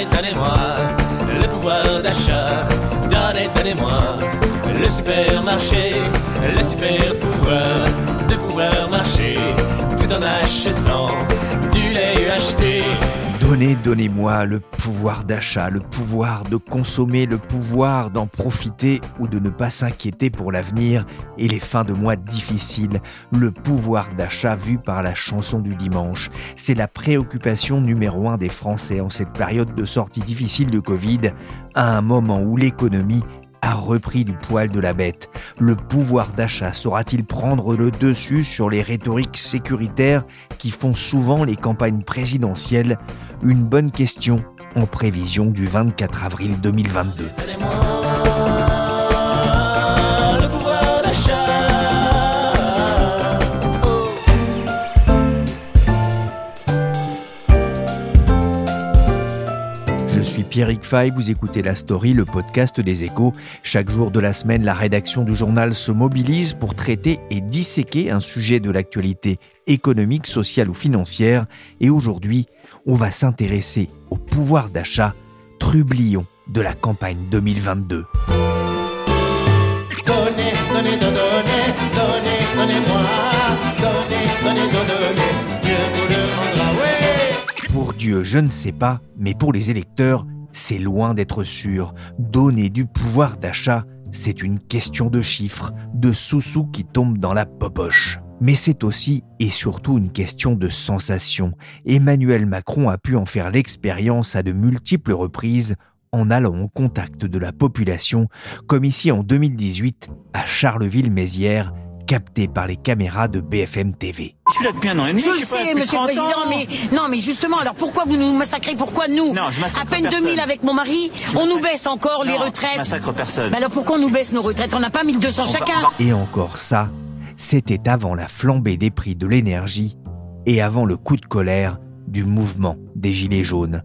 Donnez, donnez-moi le pouvoir d'achat. Donnez, donnez-moi le supermarché, le super pouvoir de pouvoir marcher tout en achetant. Donnez, donnez-moi le pouvoir d'achat, le pouvoir de consommer, le pouvoir d'en profiter ou de ne pas s'inquiéter pour l'avenir et les fins de mois difficiles. Le pouvoir d'achat vu par la chanson du dimanche. C'est la préoccupation numéro un des Français en cette période de sortie difficile de Covid, à un moment où l'économie a repris du poil de la bête. Le pouvoir d'achat saura-t-il prendre le dessus sur les rhétoriques sécuritaires qui font souvent les campagnes présidentielles? Une bonne question en prévision du 24 avril 2022. Je suis Pierrick Fay, vous écoutez La Story, le podcast des échos. Chaque jour de la semaine, la rédaction du journal se mobilise pour traiter et disséquer un sujet de l'actualité économique, sociale ou financière. Et aujourd'hui, on va s'intéresser au pouvoir d'achat, trublion de la campagne 2022. Donnez, donnez, donnez, donnez, donnez-moi. Dieu, je ne sais pas, mais pour les électeurs, c'est loin d'être sûr. Donner du pouvoir d'achat, c'est une question de chiffres, de sous-sous qui tombent dans la popoche. Mais c'est aussi et surtout une question de sensation. Emmanuel Macron a pu en faire l'expérience à de multiples reprises en allant au contact de la population, comme ici en 2018 à Charleville-Mézières, capté par les caméras de BFM TV. Je suis là depuis un an et demi. Je le suis pas là sais, monsieur le 30 président, ans. mais non, mais justement, alors pourquoi vous nous massacrez? Pourquoi nous? Non, je massacre À peine personne. 2000 avec mon mari, on nous baisse encore les retraites. je massacre personne. Bah alors pourquoi on nous baisse nos retraites? On n'a pas 1200 On va- chacun. va- Et encore ça, c'était avant la flambée des prix de l'énergie et avant le coup de colère du mouvement des Gilets jaunes.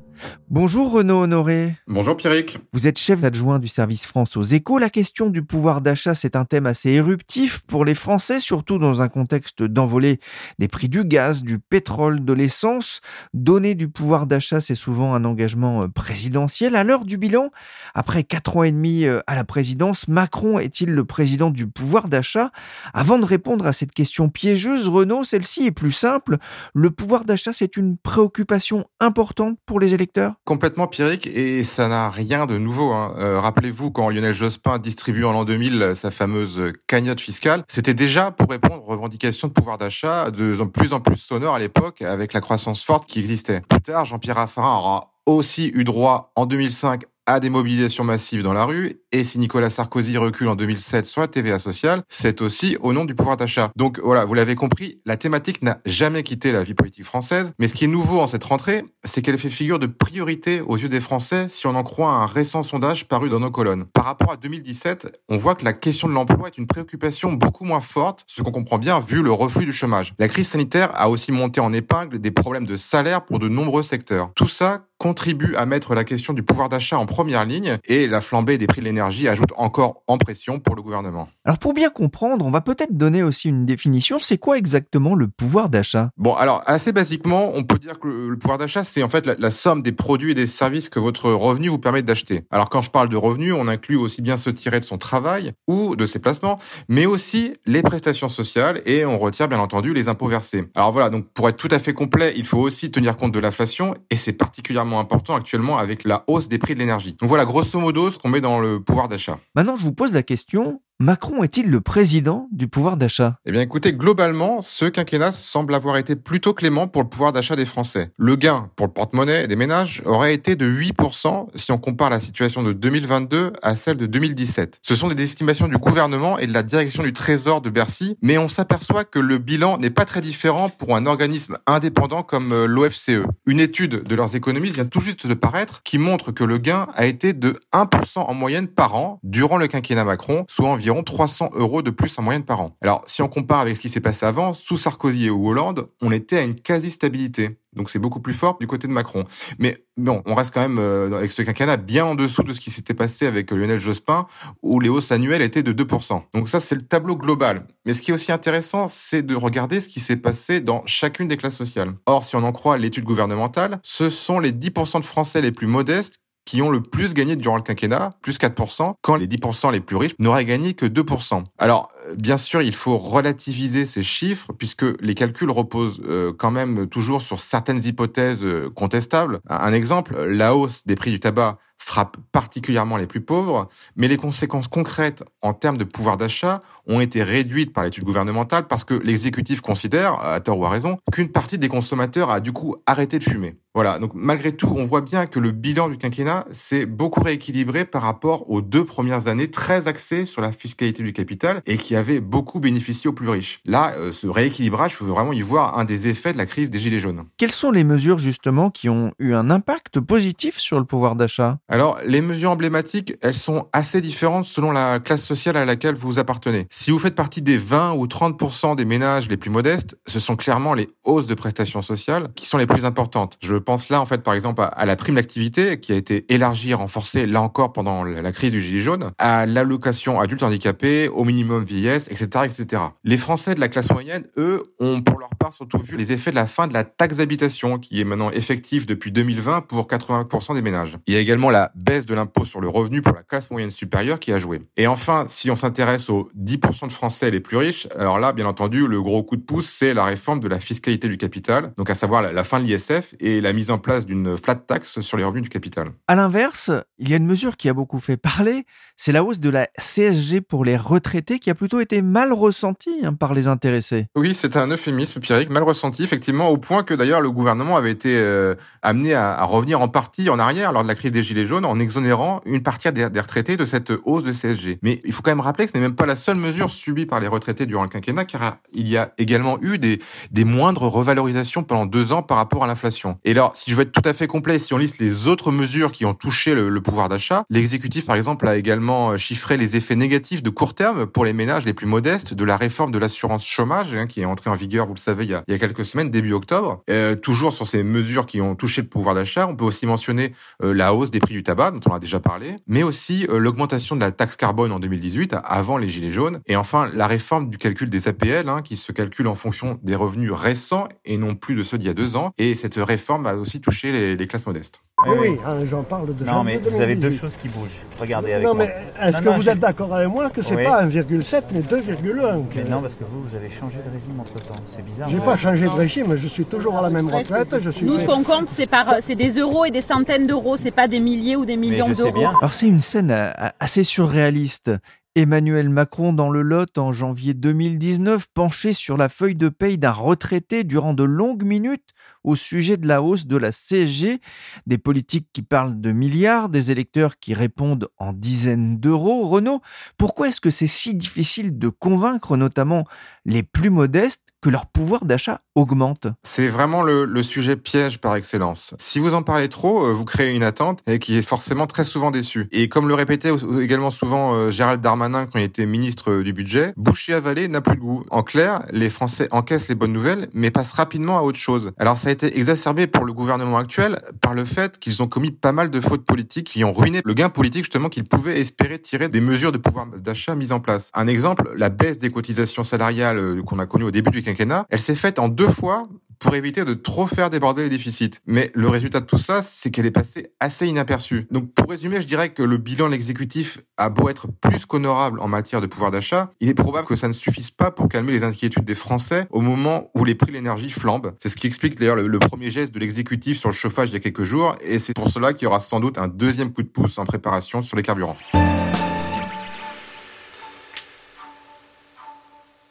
Bonjour Renaud Honoré. Bonjour Pierrick. Vous êtes chef adjoint du service France aux échos. La question du pouvoir d'achat, c'est un thème assez éruptif pour les Français, surtout dans un contexte d'envolée des prix du gaz, du pétrole, de l'essence. Donner du pouvoir d'achat, c'est souvent un engagement euh, présidentiel. À l'heure du bilan, après quatre ans et demi euh, à la présidence, Macron est-il le président du pouvoir d'achat? Avant de répondre à cette question piégeuse, Renaud, celle-ci est plus simple. Le pouvoir d'achat, c'est une préoccupation importante pour les électeurs? Complètement Pierrick et ça n'a rien de nouveau. hein. Euh, Rappelez-vous quand Lionel Jospin distribue en l'an 2000 sa fameuse cagnotte fiscale, c'était déjà pour répondre aux revendications de pouvoir d'achat de plus en plus sonores à l'époque avec la croissance forte qui existait. Plus tard, Jean-Pierre Raffarin aura aussi eu droit en 2005 à des mobilisations massives dans la rue, et si Nicolas Sarkozy recule en 2007 sur la TVA sociale, c'est aussi au nom du pouvoir d'achat. Donc voilà, vous l'avez compris, la thématique n'a jamais quitté la vie politique française, mais ce qui est nouveau en cette rentrée, c'est qu'elle fait figure de priorité aux yeux des Français si on en croit un récent sondage paru dans nos colonnes. Par rapport à 2017, on voit que la question de l'emploi est une préoccupation beaucoup moins forte, ce qu'on comprend bien vu le reflux du chômage. La crise sanitaire a aussi monté en épingle des problèmes de salaire pour de nombreux secteurs. Tout ça contribue à mettre la question du pouvoir d'achat en première ligne et la flambée des prix de l'énergie ajoute encore en pression pour le gouvernement. Alors pour bien comprendre, on va peut-être donner aussi une définition. C'est quoi exactement le pouvoir d'achat? Bon, alors assez basiquement, on peut dire que le pouvoir d'achat, c'est en fait la, la somme des produits et des services que votre revenu vous permet d'acheter. Alors quand je parle de revenus, on inclut aussi bien ceux tirés de son travail ou de ses placements, mais aussi les prestations sociales et on retire bien entendu les impôts versés. Alors voilà, donc pour être tout à fait complet, il faut aussi tenir compte de l'inflation et c'est particulièrement important actuellement avec la hausse des prix de l'énergie. Donc voilà, grosso modo, ce qu'on met dans le pouvoir d'achat. Maintenant, je vous pose la question, Macron est-il le président du pouvoir d'achat? Eh bien écoutez, globalement, ce quinquennat semble avoir été plutôt clément pour le pouvoir d'achat des Français. Le gain pour le porte-monnaie des ménages aurait été de 8% si on compare la situation de 2022 à celle de 2017. Ce sont des estimations du gouvernement et de la direction du Trésor de Bercy, mais on s'aperçoit que le bilan n'est pas très différent pour un organisme indépendant comme euh, l'OFCE. Une étude de leurs économistes vient tout juste de paraître qui montre que le gain a été de 1% en moyenne par an durant le quinquennat Macron, soit environ environ 300 euros de plus en moyenne par an. Alors, si on compare avec ce qui s'est passé avant, sous Sarkozy ou Hollande, on était à une quasi-stabilité. Donc c'est beaucoup plus fort du côté de Macron. Mais bon, on reste quand même euh, avec ce quinquennat bien en dessous de ce qui s'était passé avec Lionel Jospin, où les hausses annuelles étaient de 2%. Donc ça, c'est le tableau global. Mais ce qui est aussi intéressant, c'est de regarder ce qui s'est passé dans chacune des classes sociales. Or, si on en croit l'étude gouvernementale, ce sont les 10% de Français les plus modestes qui ont le plus gagné durant le quinquennat, plus 4%, quand les 10% les plus riches n'auraient gagné que 2%. Alors, euh, bien sûr, il faut relativiser ces chiffres, puisque les calculs reposent euh, quand même toujours sur certaines hypothèses euh, contestables. Un exemple, la hausse des prix du tabac frappe particulièrement les plus pauvres, mais les conséquences concrètes en termes de pouvoir d'achat ont été réduites par l'étude gouvernementale parce que l'exécutif considère, à tort ou à raison, qu'une partie des consommateurs a du coup arrêté de fumer. Voilà, donc malgré tout, on voit bien que le bilan du quinquennat s'est beaucoup rééquilibré par rapport aux deux premières années très axées sur la fiscalité du capital et qui avaient beaucoup bénéficié aux plus riches. Là, euh, ce rééquilibrage, il faut vraiment y voir un des effets de la crise des Gilets jaunes. Quelles sont les mesures justement qui ont eu un impact positif sur le pouvoir d'achat? Alors, les mesures emblématiques, elles sont assez différentes selon la classe sociale à laquelle vous appartenez. Si vous faites partie des 20 ou 30% des ménages les plus modestes, ce sont clairement les hausses de prestations sociales qui sont les plus importantes. Je pense là, en fait, par exemple, à la prime d'activité qui a été élargie, renforcée, là encore, pendant la crise du Gilet jaune, à l'allocation adulte handicapé, au minimum vieillesse, etc., etc. Les Français de la classe moyenne, eux, ont pour leur part surtout vu les effets de la fin de la taxe d'habitation qui est maintenant effective depuis 2020 pour 80% des ménages. Il y a également la baisse de l'impôt sur le revenu pour la classe moyenne supérieure qui a joué. Et enfin, si on s'intéresse aux 10% de Français les plus riches, alors là, bien entendu, le gros coup de pouce, c'est la réforme de la fiscalité du capital, donc à savoir la fin de l'ISF et la mise en place d'une flat tax sur les revenus du capital. À l'inverse, il y a une mesure qui a beaucoup fait parler, c'est la hausse de la CSG pour les retraités qui a plutôt été mal ressentie hein, par les intéressés. Oui, c'est un euphémisme, Pierrick, mal ressenti, effectivement, au point que d'ailleurs le gouvernement avait été euh, amené à, à revenir en partie en arrière lors de la crise des Gilets jaunes en exonérant une partie des, retraités de cette hausse de CSG. Mais il faut quand même rappeler que ce n'est même pas la seule mesure subie par les retraités durant le quinquennat, car il y a également eu des, moindres revalorisations pendant deux ans par rapport à l'inflation. Et alors, si je veux être tout à fait complet, si on liste les autres mesures qui ont touché le, pouvoir d'achat, l'exécutif, par exemple, a également chiffré les effets négatifs de court terme pour les ménages les plus modestes de la réforme de l'assurance chômage, hein, qui est entrée en vigueur, vous le savez, il y a, quelques semaines, début octobre. Euh, toujours sur ces mesures qui ont touché le pouvoir d'achat, on peut aussi mentionner euh, la hausse des prix du tabac, dont on a déjà parlé, mais aussi euh, l'augmentation de la taxe carbone en 2018, avant les Gilets jaunes, et enfin la réforme du calcul des APL, hein, qui se calcule en fonction des revenus récents et non plus de ceux d'il y a deux ans, et cette réforme a aussi touché les, les classes modestes. Oui, oui, hein, j'en parle de Non, mais vous avez deux choses qui bougent. Regardez avec non, moi. mais est-ce que vous êtes d'accord avec moi que c'est Oui. pas 1,7 mais 2,1 Mais non, parce que vous, vous avez changé de régime entre temps. C'est bizarre. J'ai pas changé de régime, je suis toujours à la même retraite, je suis Nous, ce qu'on compte, c'est par, c'est des euros et des centaines d'euros. C'est pas des milliers ou des millions d'euros. Alors c'est une scène euh, assez surréaliste. Emmanuel Macron dans le Lot en janvier 2019, penché sur la feuille de paye d'un retraité durant de longues minutes au sujet de la hausse de la CSG, des politiques qui parlent de milliards, des électeurs qui répondent en dizaines d'euros. Renaud, pourquoi est-ce que c'est si difficile de convaincre notamment les plus modestes que leur pouvoir d'achat augmente C'est vraiment le, sujet piège par excellence. Si vous en parlez trop, euh, vous créez une attente et qui est forcément très souvent déçue. Et comme le répétait également souvent euh, Gérald Darmanin quand il était ministre euh, du budget, boucher avalé n'a plus de goût. En clair, les Français encaissent les bonnes nouvelles, mais passent rapidement à autre chose. Alors ça a été exacerbé pour le gouvernement actuel par le fait qu'ils ont commis pas mal de fautes politiques qui ont ruiné le gain politique justement qu'ils pouvaient espérer tirer des mesures de pouvoir d'achat mises en place. Un exemple, la baisse des cotisations salariales qu'on a connue au début du elle s'est faite en deux fois pour éviter de trop faire déborder les déficits. Mais le résultat de tout ça, c'est qu'elle est passée assez inaperçue. Donc pour résumer, je dirais que le bilan de l'exécutif a beau être plus qu'honorable en matière de pouvoir d'achat, il est probable que ça ne suffise pas pour calmer les inquiétudes des Français au moment où les prix de l'énergie flambent. C'est ce qui explique d'ailleurs le, le premier geste de l'exécutif sur le chauffage il y a quelques jours, et c'est pour cela qu'il y aura sans doute un deuxième coup de pouce en préparation sur les carburants.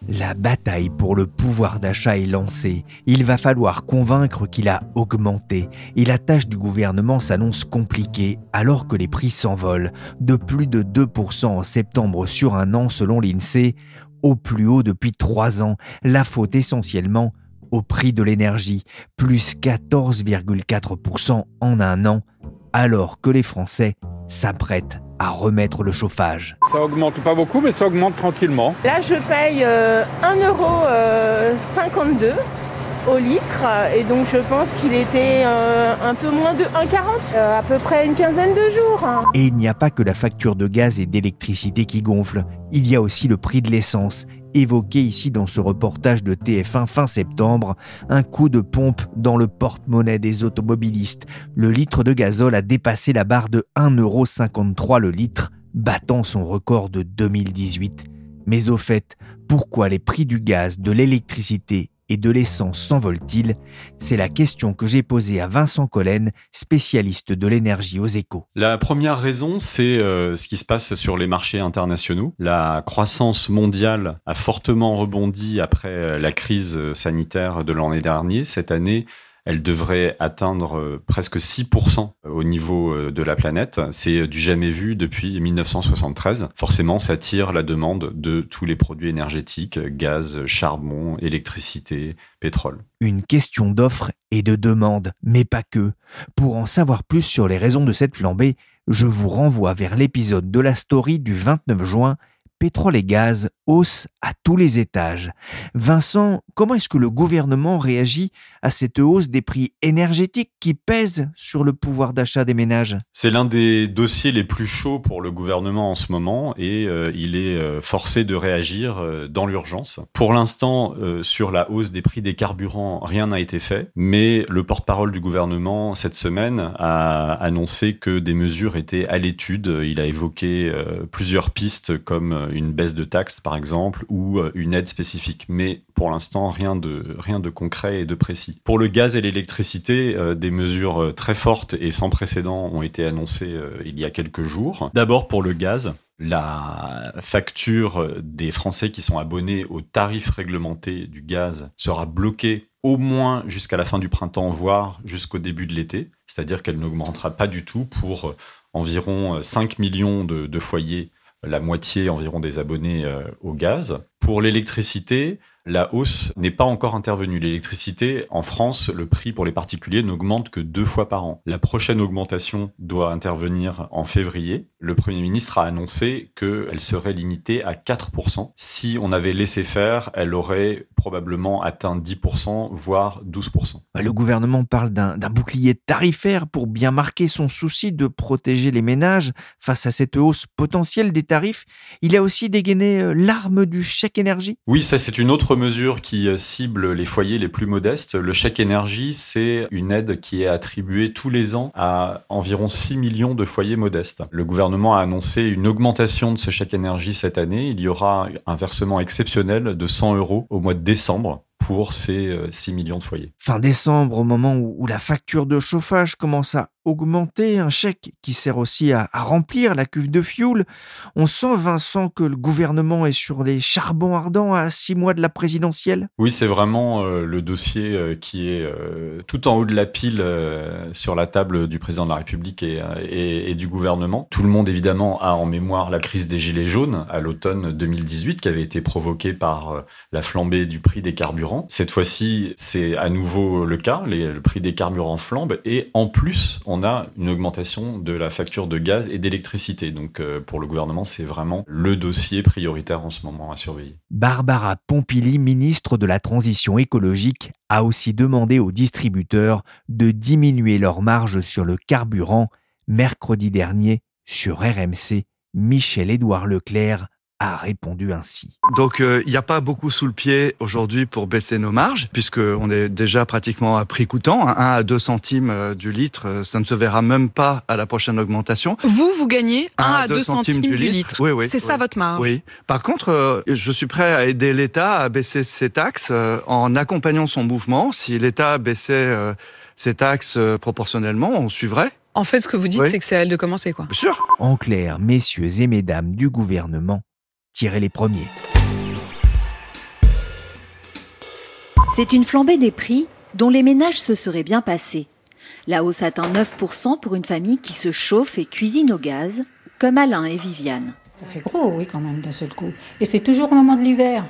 La bataille pour le pouvoir d'achat est lancée. Il va falloir convaincre qu'il a augmenté. Et la tâche du gouvernement s'annonce compliquée alors que les prix s'envolent de plus de 2% en septembre sur un an selon l'INSEE, au plus haut depuis trois ans. La faute essentiellement au prix de l'énergie, plus 14,4% en un an, alors que les Français s'apprêtent à remettre le chauffage. Ça augmente pas beaucoup, mais ça augmente tranquillement. Là, je paye euh, 1,52€ au litre et donc je pense qu'il était euh, un peu moins de 1,40, euh, à peu près une quinzaine de jours. hein. Et il n'y a pas que la facture de gaz et d'électricité qui gonfle, il y a aussi le prix de l'essence, évoqué ici dans ce reportage de TF1 fin septembre, un coup de pompe dans le porte-monnaie des automobilistes. Le litre de gazole a dépassé la barre de 1,53€ le litre, battant son record de 2018. Mais au fait, pourquoi les prix du gaz, de l'électricité et de l'essence s'envolent-ils C'est la question que j'ai posée à Vincent Collen, spécialiste de l'énergie aux échos. La première raison, c'est euh, ce qui se passe sur les marchés internationaux. La croissance mondiale a fortement rebondi après euh, la crise sanitaire de l'année dernière. Cette année, elle devrait atteindre euh, presque 6% au niveau euh, de la planète. C'est du jamais vu depuis 1973. Forcément, ça tire la demande de tous les produits énergétiques, gaz, charbon, électricité, pétrole. Une question d'offre et de demande, mais pas que. Pour en savoir plus sur les raisons de cette flambée, je vous renvoie vers l'épisode de la story du 29 juin pétrole et gaz hausse à tous les étages. Vincent, comment est-ce que le gouvernement réagit à cette hausse des prix énergétiques qui pèsent sur le pouvoir d'achat des ménages? C'est l'un des dossiers les plus chauds pour le gouvernement en ce moment et euh, il est euh, forcé de réagir euh, dans l'urgence. Pour l'instant, euh, sur la hausse des prix des carburants, rien n'a été fait, mais le porte-parole du gouvernement cette semaine a annoncé que des mesures étaient à l'étude. Il a évoqué euh, plusieurs pistes comme une baisse de taxes par exemple ou euh, une aide spécifique, mais pour l'instant rien de rien de concret et de précis. Pour le gaz et l'électricité, euh, des mesures euh, très fortes et sans précédent ont été annoncées il y a quelques jours. D'abord pour le gaz, la facture des Français qui sont abonnés au tarif réglementé du gaz sera bloquée au moins jusqu'à la fin du printemps, voire jusqu'au début de l'été. C'est-à-dire qu'elle n'augmentera pas du tout pour environ euh, 5 millions de foyers, la moitié environ des abonnés euh, au gaz. Pour l'électricité, la hausse n'est pas encore intervenue. L'électricité, en France, le prix pour les particuliers n'augmente que deux fois par an. La prochaine augmentation doit intervenir en février. Le Premier ministre a annoncé qu'elle serait limitée à 4%. Si on avait laissé faire, elle aurait probablement atteint 10%, voire 12%. Le gouvernement parle d'un d'un bouclier tarifaire pour bien marquer son souci de protéger les ménages face à cette hausse potentielle des tarifs. Il a aussi dégainé euh, l'arme du chèque énergie. Oui, ça c'est une autre mesure qui euh, cible les foyers les plus modestes. Le chèque énergie, c'est une aide qui est attribuée tous les ans à environ 6 millions de foyers modestes. Le gouvernement a annoncé une augmentation de ce chèque énergie cette année. Il y aura un versement exceptionnel de 100 euros au mois de décembre décembre pour ces euh, 6 millions de foyers. Fin décembre, au moment où, où la facture de chauffage commence à augmenter, un chèque qui sert aussi à, à remplir la cuve de fioul, on sent, Vincent, que le gouvernement est sur les charbons ardents à six mois de la présidentielle? Oui, c'est vraiment euh, le dossier euh, qui est euh, tout en haut de la pile euh, sur la table du président de la République et, euh, et- et du gouvernement. Tout le monde, évidemment, a en mémoire la crise des Gilets jaunes à l'automne 2018 qui avait été provoquée par euh, la flambée du prix des carburants. Cette fois-ci, c'est à nouveau le cas. Le prix des carburants flambe et en plus, on a une augmentation de la facture de gaz et d'électricité. Donc, euh, pour le gouvernement, c'est vraiment le dossier prioritaire en ce moment à surveiller. Barbara Pompili, ministre de la Transition écologique, a aussi demandé aux distributeurs de diminuer leurs marges sur le carburant. Mercredi dernier, sur RMC, Michel-Édouard Leclerc a répondu ainsi. Donc il n'y a pas beaucoup sous le pied aujourd'hui pour baisser nos marges, puisqu'on est déjà pratiquement à prix coûtant, 1 à 2 centimes euh, du litre, euh, ça ne se verra même pas à la prochaine augmentation. Vous, vous gagnez 1 Un à 2 centimes du litre. Oui, oui. C'est ça votre marge. Oui. Par contre, euh, je suis prêt à aider l'État à baisser ses taxes euh, en accompagnant son mouvement. Si l'État baissait euh, ses taxes euh, proportionnellement, on suivrait. En fait, ce que vous dites, Oui. c'est que c'est à elle de commencer, quoi. Bien sûr. En clair, messieurs et mesdames du gouvernement, tirez les premiers. C'est une flambée des prix dont les ménages se seraient bien passés. La hausse atteint 9% pour une famille qui se chauffe et cuisine au gaz, comme Alain et Viviane. Ça fait gros, oui, quand même, d'un seul coup. Et c'est toujours au moment de l'hiver.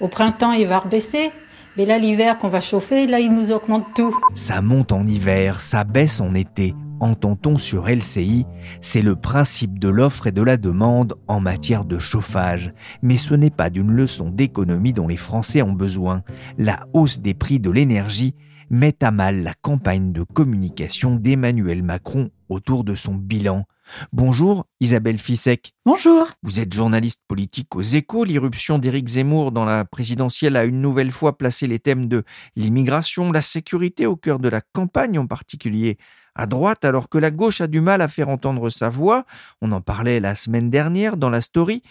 Au printemps, il va rebaisser. Mais là, l'hiver qu'on va chauffer, là, il nous augmente tout. Ça monte en hiver, ça baisse en été. Entend-on sur LCI, c'est le principe de l'offre et de la demande en matière de chauffage. Mais ce n'est pas d'une leçon d'économie dont les Français ont besoin. La hausse des prix de l'énergie met à mal la campagne de communication d'Emmanuel Macron autour de son bilan. Bonjour Isabelle Fissek. Bonjour. Vous êtes journaliste politique aux échos. L'irruption d'Éric Zemmour dans la présidentielle a une nouvelle fois placé les thèmes de l'immigration, la sécurité au cœur de la campagne, en particulier à droite, alors que la gauche a du mal à faire entendre sa voix. On en parlait la semaine dernière dans la story,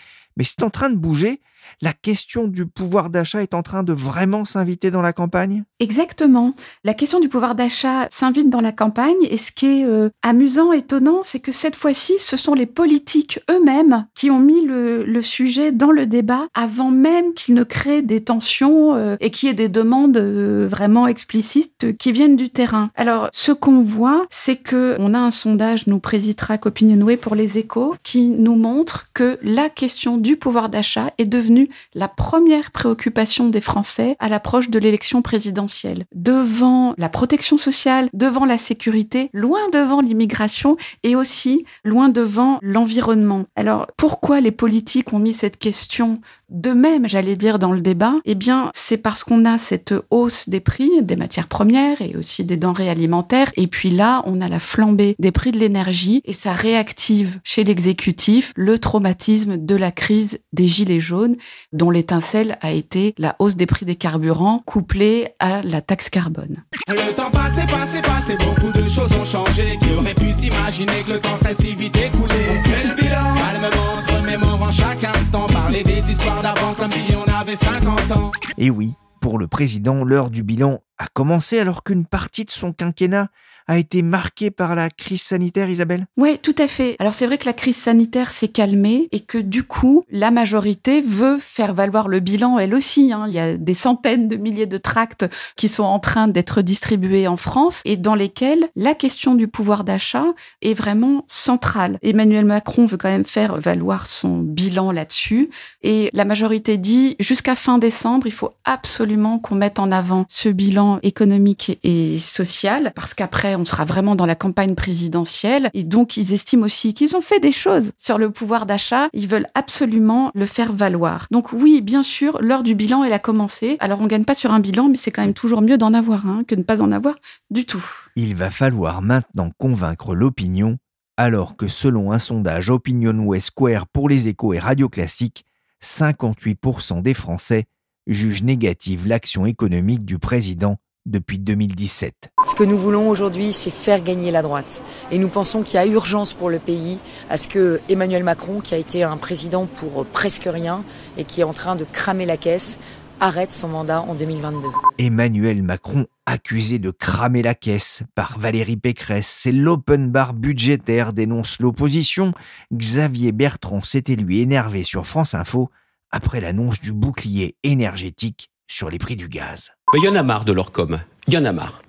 mais c'est en train de bouger la question du pouvoir d'achat est en train de vraiment s'inviter dans la campagne Exactement. La question du pouvoir d'achat s'invite dans la campagne et ce qui est euh, amusant, étonnant, c'est que cette fois-ci, ce sont les politiques eux-mêmes qui ont mis le, sujet dans le débat avant même qu'ils ne créent des tensions euh, et qu'il y ait des demandes euh, vraiment explicites qui viennent du terrain. Alors, ce qu'on voit, c'est que on a un sondage, nous présidera Opinionway pour les échos, qui nous montre que la question du pouvoir d'achat est devenue la première préoccupation des Français à l'approche de l'élection présidentielle. Devant la protection sociale, devant la sécurité, loin devant l'immigration et aussi loin devant l'environnement. Alors pourquoi les politiques ont mis cette question de même, j'allais dire, dans le débat? Eh bien, c'est parce qu'on a cette hausse des prix des matières premières et aussi des denrées alimentaires. Et puis là, on a la flambée des prix de l'énergie et ça réactive chez l'exécutif le traumatisme de la crise des gilets jaunes dont l'étincelle a été la hausse des prix des carburants couplée à la taxe carbone. Le temps passé, passé, passé, beaucoup de choses ont changé. Qui aurait pu s'imaginer que le temps serait si vite écoulé? On fait le bilan, calmement, se remémorant chaque instant, parler des histoires d'avant comme si on avait 50 ans. Et oui, pour le président, l'heure du bilan a commencé alors qu'une partie de son quinquennat a été marquée par la crise sanitaire, Isabelle? Oui, tout à fait. Alors c'est vrai que la crise sanitaire s'est calmée et que du coup, la majorité veut faire valoir le bilan elle aussi. Hein. Il y a des centaines de milliers de tracts qui sont en train d'être distribués en France et dans lesquels la question du pouvoir d'achat est vraiment centrale. Emmanuel Macron veut quand même faire valoir son bilan là-dessus et la majorité dit jusqu'à fin décembre, il faut absolument qu'on mette en avant ce bilan économique et social parce qu'après on sera vraiment dans la campagne présidentielle. Et donc, ils estiment aussi qu'ils ont fait des choses sur le pouvoir d'achat. Ils veulent absolument le faire valoir. Donc oui, bien sûr, l'heure du bilan, elle a commencé. Alors, on gagne pas sur un bilan, mais c'est quand même toujours mieux d'en avoir un que de ne pas en avoir du tout. Il va falloir maintenant convaincre l'opinion, alors que selon un sondage Opinionway Square pour les échos et Radio Classique, 58% des Français jugent négative l'action économique du président depuis 2017. Ce que nous voulons aujourd'hui, c'est faire gagner la droite. Et nous pensons qu'il y a urgence pour le pays à ce que Emmanuel Macron, qui a été un président pour presque rien et qui est en train de cramer la caisse, arrête son mandat en 2022. Emmanuel Macron accusé de cramer la caisse par Valérie Pécresse, c'est l'open bar budgétaire dénonce l'opposition. Xavier Bertrand s'était lui énervé sur France Info après l'annonce du bouclier énergétique sur les prix du gaz. Il y en a marre de leur com. Il y en a marre.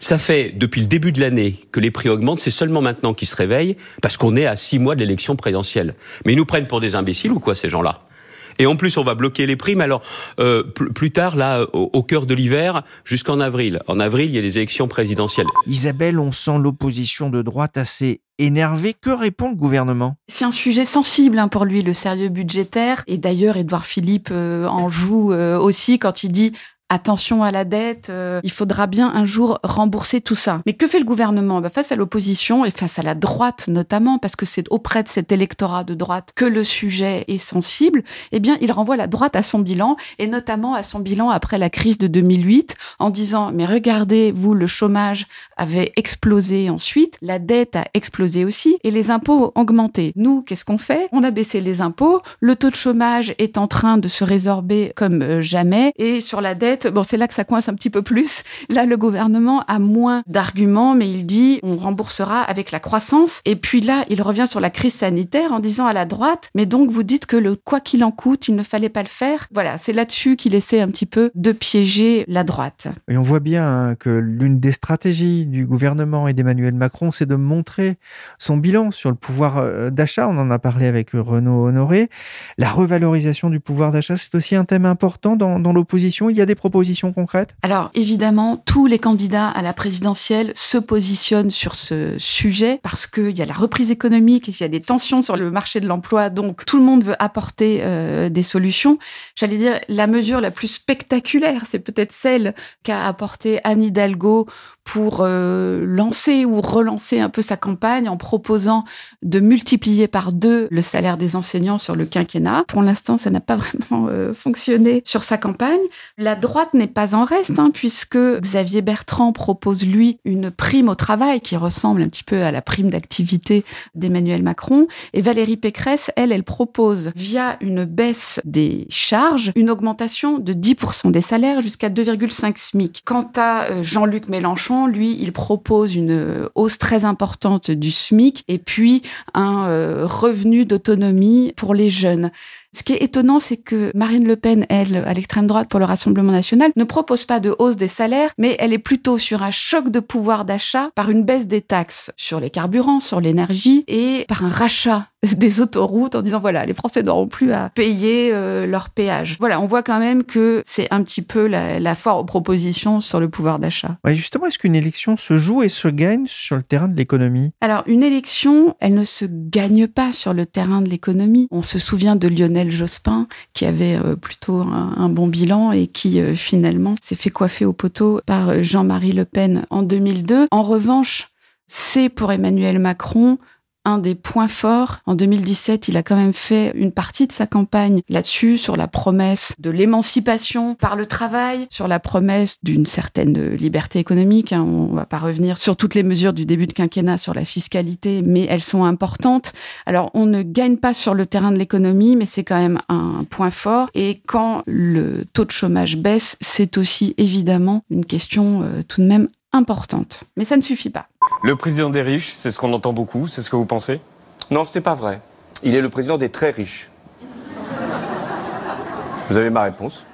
Ça fait depuis le début de l'année que les prix augmentent. C'est seulement maintenant qu'ils se réveillent parce qu'on est à six mois de l'élection présidentielle. Mais ils nous prennent pour des imbéciles ou quoi ces gens-là? Et en plus, on va bloquer les primes. Alors, euh, plus tard, là, au, cœur de l'hiver, jusqu'en avril. En avril, il y a des élections présidentielles. Isabelle, on sent l'opposition de droite assez énervée. Que répond le gouvernement? C'est un sujet sensible hein, pour lui, le sérieux budgétaire. Et d'ailleurs, Édouard Philippe euh, en joue euh, aussi quand il dit attention à la dette, euh, il faudra bien un jour rembourser tout ça. Mais que fait le gouvernement? Bah, Face à l'opposition et face à la droite notamment, parce que c'est auprès de cet électorat de droite que le sujet est sensible, eh bien il renvoie la droite à son bilan, et notamment à son bilan après la crise de 2008, en disant, mais regardez, vous, le chômage avait explosé ensuite, la dette a explosé aussi, et les impôts ont augmenté. Nous, qu'est-ce qu'on fait? On a baissé les impôts, le taux de chômage est en train de se résorber comme euh, jamais, et sur la dette, bon, c'est là que ça coince un petit peu plus. Là, le gouvernement a moins d'arguments, mais il dit on remboursera avec la croissance. Et puis là, il revient sur la crise sanitaire en disant à la droite, mais donc vous dites que le quoi qu'il en coûte, il ne fallait pas le faire. Voilà, c'est là-dessus qu'il essaie un petit peu de piéger la droite. Et on voit bien hein, que l'une des stratégies du gouvernement et d'Emmanuel Macron, c'est de montrer son bilan sur le pouvoir euh, d'achat. On en a parlé avec Renaud Honoré. La revalorisation du pouvoir d'achat, c'est aussi un thème important dans, dans l'opposition. Il y a des Alors évidemment, tous les candidats à la présidentielle se positionnent sur ce sujet parce qu'il y a la reprise économique qu'il y a des tensions sur le marché de l'emploi. Donc tout le monde veut apporter euh, des solutions. J'allais dire, la mesure la plus spectaculaire, c'est peut-être celle qu'a apportée Anne Hidalgo pour euh, lancer ou relancer un peu sa campagne en proposant de multiplier par deux le salaire des enseignants sur le quinquennat. Pour l'instant, ça n'a pas vraiment euh, fonctionné sur sa campagne. La droite n'est pas en reste, hein, puisque Xavier Bertrand propose, lui, une prime au travail qui ressemble un petit peu à la prime d'activité d'Emmanuel Macron. Et Valérie Pécresse, elle, elle propose, via une baisse des charges, une augmentation de 10% des salaires jusqu'à 2,5 SMIC. Quant à euh, Jean-Luc Mélenchon, lui, il propose une euh, hausse très importante du SMIC et puis un euh, revenu d'autonomie pour les jeunes. Ce qui est étonnant, c'est que Marine Le Pen, elle, à l'extrême droite pour le Rassemblement national, ne propose pas de hausse des salaires, mais elle est plutôt sur un choc de pouvoir d'achat par une baisse des taxes sur les carburants, sur l'énergie et par un rachat des autoroutes en disant voilà, les Français n'auront plus à payer euh, leur péage. Voilà, on voit quand même que c'est un petit peu la, la foire aux propositions sur le pouvoir d'achat. Ouais, justement, est-ce qu'une élection se joue et se gagne sur le terrain de l'économie? Alors, une élection, elle ne se gagne pas sur le terrain de l'économie. On se souvient de Lionel Jospin, qui avait euh, plutôt un, un, bon bilan et qui euh, finalement s'est fait coiffer au poteau par euh, Jean-Marie Le Pen en 2002. En revanche, c'est pour Emmanuel Macron un des points forts. En 2017, il a quand même fait une partie de sa campagne là-dessus, sur la promesse de l'émancipation par le travail, sur la promesse d'une certaine liberté économique. Hein. On va pas revenir sur toutes les mesures du début de quinquennat sur la fiscalité, mais elles sont importantes. Alors, on ne gagne pas sur le terrain de l'économie, mais c'est quand même un point fort. Et quand le taux de chômage baisse, c'est aussi évidemment une question euh, tout de même importante. Mais ça ne suffit pas. Le président des riches, c'est ce qu'on entend beaucoup, c'est ce que vous pensez? Non, ce n'est pas vrai. Il est le président des très riches. Vous avez ma réponse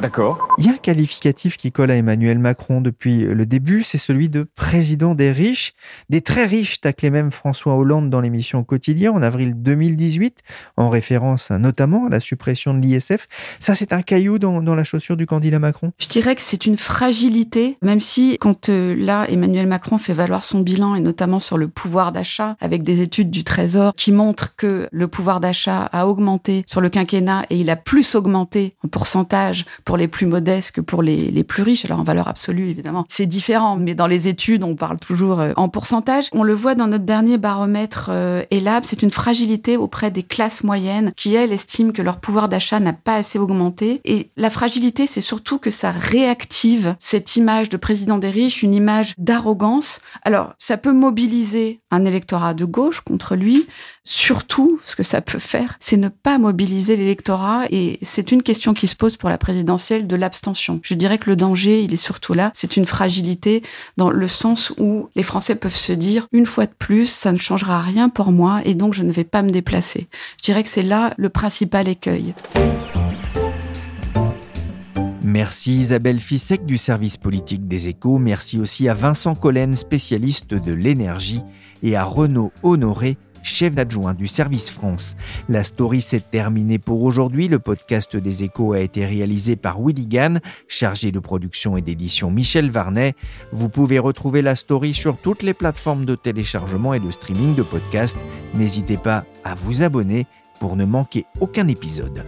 D'accord. Il y a un qualificatif qui colle à Emmanuel Macron depuis le début, c'est celui de président des riches. Des très riches taclait même François Hollande dans l'émission Quotidien en avril 2018, en référence notamment à la suppression de l'ISF. Ça, c'est un caillou dans, dans, la chaussure du candidat Macron? Je dirais que c'est une fragilité, même si quand euh, là, Emmanuel Macron fait valoir son bilan, et notamment sur le pouvoir d'achat, avec des études du Trésor qui montrent que le pouvoir d'achat a augmenté sur le quinquennat et il a plus augmenté en pourcentage pour les plus modestes que pour les, les plus riches. Alors en valeur absolue, évidemment, c'est différent, mais dans les études, on parle toujours euh, en pourcentage. On le voit dans notre dernier baromètre euh, ELAB, c'est une fragilité auprès des classes moyennes qui, elles, estiment que leur pouvoir d'achat n'a pas assez augmenté. Et la fragilité, c'est surtout que ça réactive cette image de président des riches, une image d'arrogance. Alors, ça peut mobiliser un électorat de gauche contre lui. Surtout, ce que ça peut faire, c'est ne pas mobiliser l'électorat. Et c'est une question qui se pose pour la présidentielle de l'abstention. Je dirais que le danger, il est surtout là. C'est une fragilité dans le sens où les Français peuvent se dire, une fois de plus, ça ne changera rien pour moi et donc je ne vais pas me déplacer. Je dirais que c'est là le principal écueil. Merci Isabelle Fissek du service politique des échos. Merci aussi à Vincent Collen, spécialiste de l'énergie, et à Renaud Honoré, chef adjoint du service France. La story s'est terminée pour aujourd'hui. Le podcast des échos a été réalisé par Willy Gann, chargé de production et d'édition Michel Varnet. Vous pouvez retrouver la story sur toutes les plateformes de téléchargement et de streaming de podcasts. N'hésitez pas à vous abonner pour ne manquer aucun épisode.